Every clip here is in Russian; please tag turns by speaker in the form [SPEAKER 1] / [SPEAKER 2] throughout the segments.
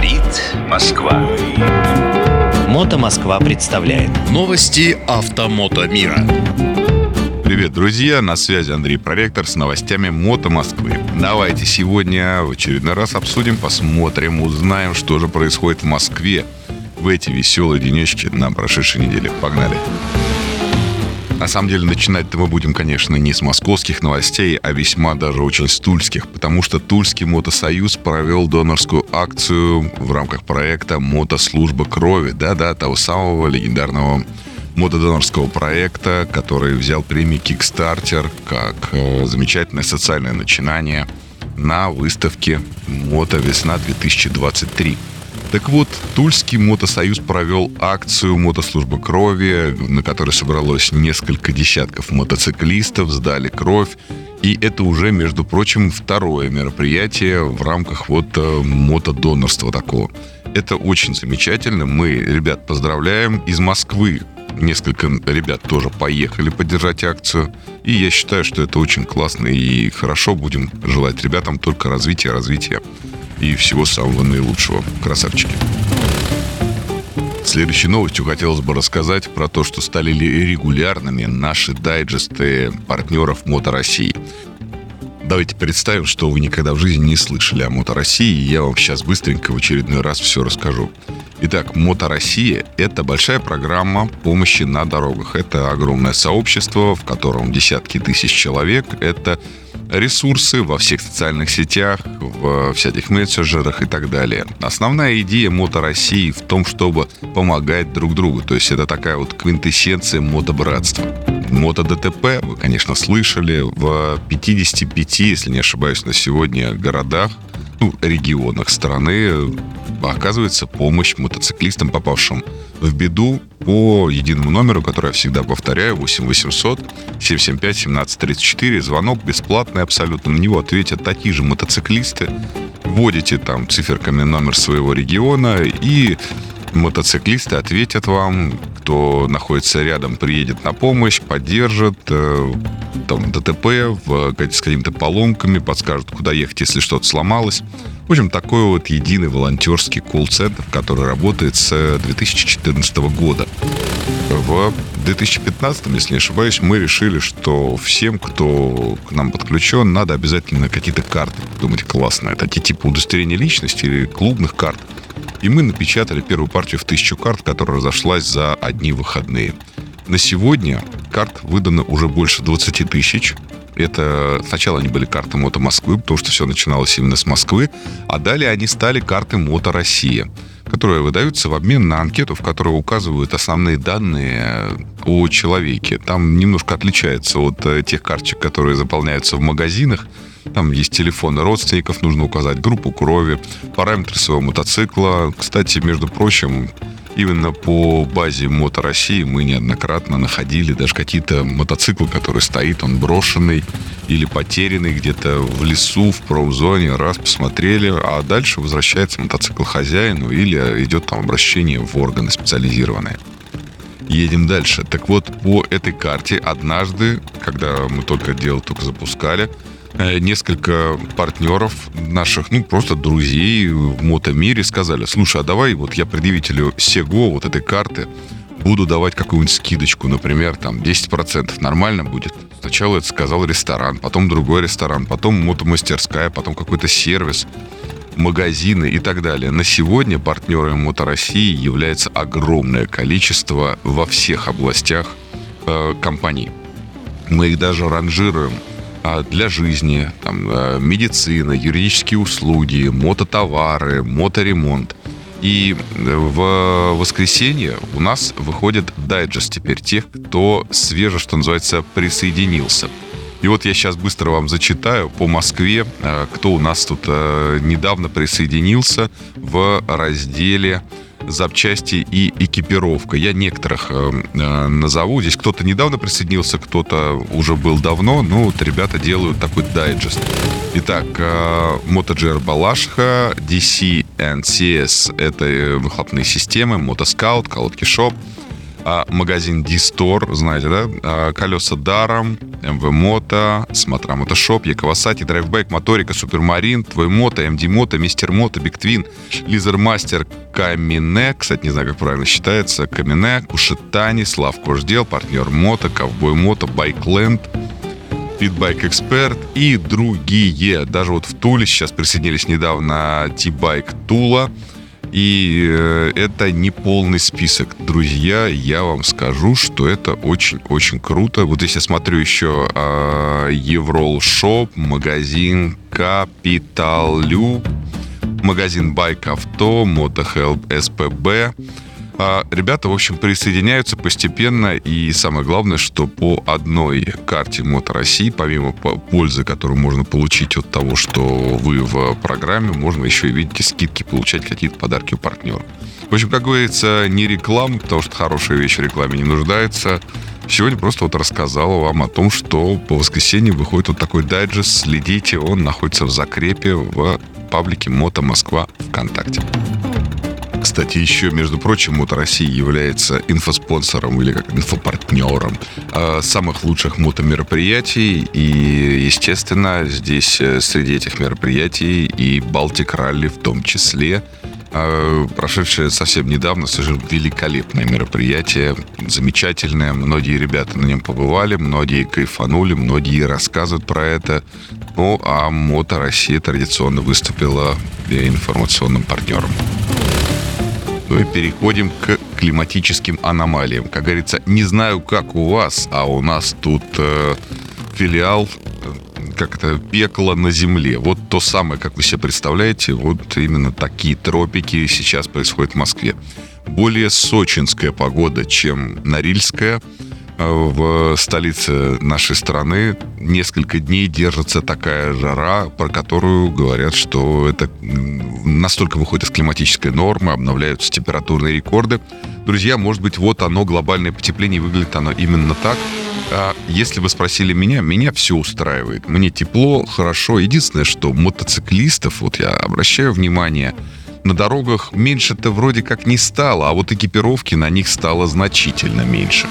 [SPEAKER 1] Говорит Москва.
[SPEAKER 2] Мото Москва представляет
[SPEAKER 3] Новости автомото мира.
[SPEAKER 4] Привет, друзья! На связи Андрей Проректор с новостями Мото Москвы. Давайте сегодня в очередной раз обсудим, посмотрим, узнаем, что же происходит в Москве в эти веселые денечки на прошедшей неделе. Погнали! На самом деле, начинать-то мы будем, конечно, не с московских новостей, а весьма даже очень с тульских, потому что Тульский мотосоюз провел донорскую акцию в рамках проекта «Мотослужба крови», да-да, того самого легендарного мотодонорского проекта, который взял премию Kickstarter как э, замечательное социальное начинание на выставке «Мото Весна 2023». Так вот, Тульский мотосоюз провел акцию «Мотослужба крови», на которой собралось несколько десятков мотоциклистов, сдали кровь. И это уже, между прочим, второе мероприятие в рамках вот э, мотодонорства такого. Это очень замечательно. Мы ребят поздравляем. Из Москвы несколько ребят тоже поехали поддержать акцию. И я считаю, что это очень классно и хорошо. Будем желать ребятам только развития, развития и всего самого наилучшего. Красавчики. Следующей новостью хотелось бы рассказать про то, что стали регулярными наши дайджесты партнеров Мото России. Давайте представим, что вы никогда в жизни не слышали о Мото России, и я вам сейчас быстренько в очередной раз все расскажу. Итак, Мото Россия – это большая программа помощи на дорогах. Это огромное сообщество, в котором десятки тысяч человек. Это ресурсы во всех социальных сетях, в всяких мессенджерах и так далее. Основная идея Мото России в том, чтобы помогать друг другу. То есть это такая вот квинтэссенция мотобратства. Мото ДТП, вы, конечно, слышали, в 55, если не ошибаюсь, на сегодня городах, ну, регионах страны оказывается помощь мотоциклистам, попавшим в беду по единому номеру, который я всегда повторяю, 8 800 775 1734. Звонок бесплатный абсолютно. На него ответят такие же мотоциклисты. Вводите там циферками номер своего региона и мотоциклисты ответят вам, кто находится рядом, приедет на помощь, поддержит, э, там, ДТП в, с какими-то поломками, подскажут, куда ехать, если что-то сломалось. В общем, такой вот единый волонтерский колл-центр, который работает с 2014 года. В 2015, если не ошибаюсь, мы решили, что всем, кто к нам подключен, надо обязательно какие-то карты думать классно. Это те типа удостоверения личности или клубных карт. И мы напечатали первую партию в тысячу карт, которая разошлась за одни выходные. На сегодня карт выдано уже больше 20 тысяч. Это сначала они были карты Мото Москвы, потому что все начиналось именно с Москвы, а далее они стали карты Мото Россия, которые выдаются в обмен на анкету, в которой указывают основные данные о человеке. Там немножко отличается от э, тех карточек, которые заполняются в магазинах. Там есть телефоны родственников, нужно указать группу крови, параметры своего мотоцикла. Кстати, между прочим, именно по базе Мото России мы неоднократно находили даже какие-то мотоциклы, который стоит, он брошенный или потерянный где-то в лесу, в промзоне, раз посмотрели, а дальше возвращается мотоцикл хозяину или идет там обращение в органы специализированные. Едем дальше. Так вот, по этой карте однажды, когда мы только дело только запускали, несколько партнеров наших, ну, просто друзей в мотомире сказали, слушай, а давай вот я предъявителю Сего вот этой карты буду давать какую-нибудь скидочку, например, там 10% нормально будет. Сначала это сказал ресторан, потом другой ресторан, потом мотомастерская, потом какой-то сервис, магазины и так далее. На сегодня партнерами Мото России является огромное количество во всех областях э, компаний. Мы их даже ранжируем для жизни, там, э, медицина, юридические услуги, мототовары, моторемонт. И э, в воскресенье у нас выходит дайджест теперь тех, кто свеже, что называется, присоединился. И вот я сейчас быстро вам зачитаю по Москве, э, кто у нас тут недавно присоединился в разделе запчасти и экипировка. Я некоторых э, э, назову. Здесь кто-то недавно присоединился, кто-то уже был давно. Ну, вот ребята делают такой дайджест. Итак, э, MotoGR Балашха, DC NCS — это э, выхлопные системы, Мотоскаут, колодки Шоп, а, магазин D-Store, знаете, да? А, колеса даром, MV Мото, Смотра Мотошоп, Якавасати, Драйвбайк, Моторика, Супермарин, Твой Мото, MD Мото, Мистер Мото, Биг Твин, Лизер Мастер, Камине, кстати, не знаю, как правильно считается, Камине, Кушетани, Слав Кождел, партнер Мото, Ковбой Мото, Байкленд, Питбайк Эксперт и другие. Даже вот в Туле сейчас присоединились недавно T-Bike Тула. И э, это не полный список. Друзья, я вам скажу, что это очень-очень круто. Вот если я смотрю еще э, Eurol Shop, магазин Капиталю, магазин Байк Авто, Мотохелп СПБ, а ребята, в общем, присоединяются постепенно, и самое главное, что по одной карте Мото России, помимо пользы, которую можно получить от того, что вы в программе, можно еще и, видите, скидки, получать какие-то подарки у партнера. В общем, как говорится, не реклама, потому что хорошая вещь в рекламе не нуждается. Сегодня просто вот рассказал вам о том, что по воскресенье выходит вот такой дайджест. Следите, он находится в закрепе в паблике Мото Москва ВКонтакте. Кстати, еще, между прочим, Мото России является инфоспонсором или как инфопартнером э, самых лучших мотомероприятий. И, естественно, здесь э, среди этих мероприятий и Балтик Ралли в том числе э, прошедшее совсем недавно совершенно великолепное мероприятие, замечательное. Многие ребята на нем побывали, многие кайфанули, многие рассказывают про это. Ну, а Мото Россия традиционно выступила информационным партнером. Ну и переходим к климатическим аномалиям. Как говорится, не знаю, как у вас, а у нас тут э, филиал э, как это, пекло на земле. Вот то самое, как вы себе представляете, вот именно такие тропики сейчас происходят в Москве. Более сочинская погода, чем Норильская – в столице нашей страны несколько дней держится такая жара, про которую говорят, что это настолько выходит из климатической нормы, обновляются температурные рекорды. Друзья, может быть, вот оно, глобальное потепление, выглядит оно именно так. А если вы спросили меня, меня все устраивает. Мне тепло, хорошо. Единственное, что мотоциклистов, вот я обращаю внимание, на дорогах меньше-то вроде как не стало, а вот экипировки на них стало значительно меньше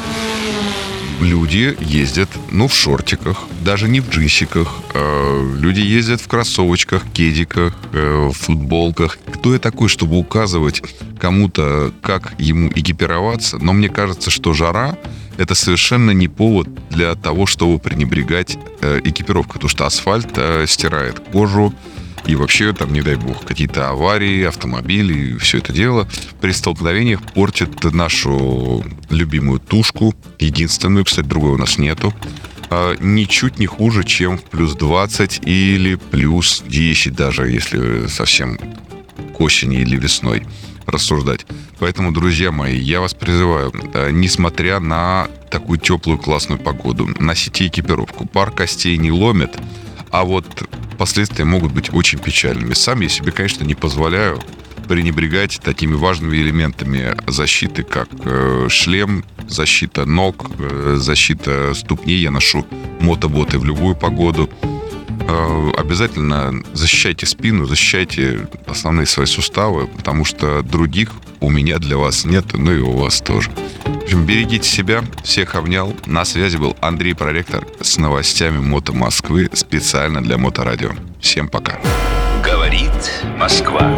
[SPEAKER 4] люди ездят, ну, в шортиках, даже не в джинсиках. Э, люди ездят в кроссовочках, кедиках, э, в футболках. Кто я такой, чтобы указывать кому-то, как ему экипироваться? Но мне кажется, что жара это совершенно не повод для того, чтобы пренебрегать э, экипировкой, потому что асфальт э, стирает кожу, и вообще, там, не дай бог, какие-то аварии, автомобили, все это дело при столкновениях портит нашу любимую тушку. Единственную, кстати, другой у нас нету. А, ничуть не хуже, чем в плюс 20 или плюс 10 даже, если совсем к осени или весной рассуждать. Поэтому, друзья мои, я вас призываю, а, несмотря на такую теплую классную погоду, носите экипировку. Пар костей не ломит, а вот последствия могут быть очень печальными. Сам я себе, конечно, не позволяю пренебрегать такими важными элементами защиты, как э, шлем, защита ног, э, защита ступней. Я ношу мотоботы в любую погоду. Э, обязательно защищайте спину, защищайте основные свои суставы, потому что других у меня для вас нет, ну и у вас тоже. Общем, берегите себя. Всех обнял. На связи был Андрей Проректор с новостями Мото Москвы специально для Моторадио. Всем пока.
[SPEAKER 2] Говорит Москва.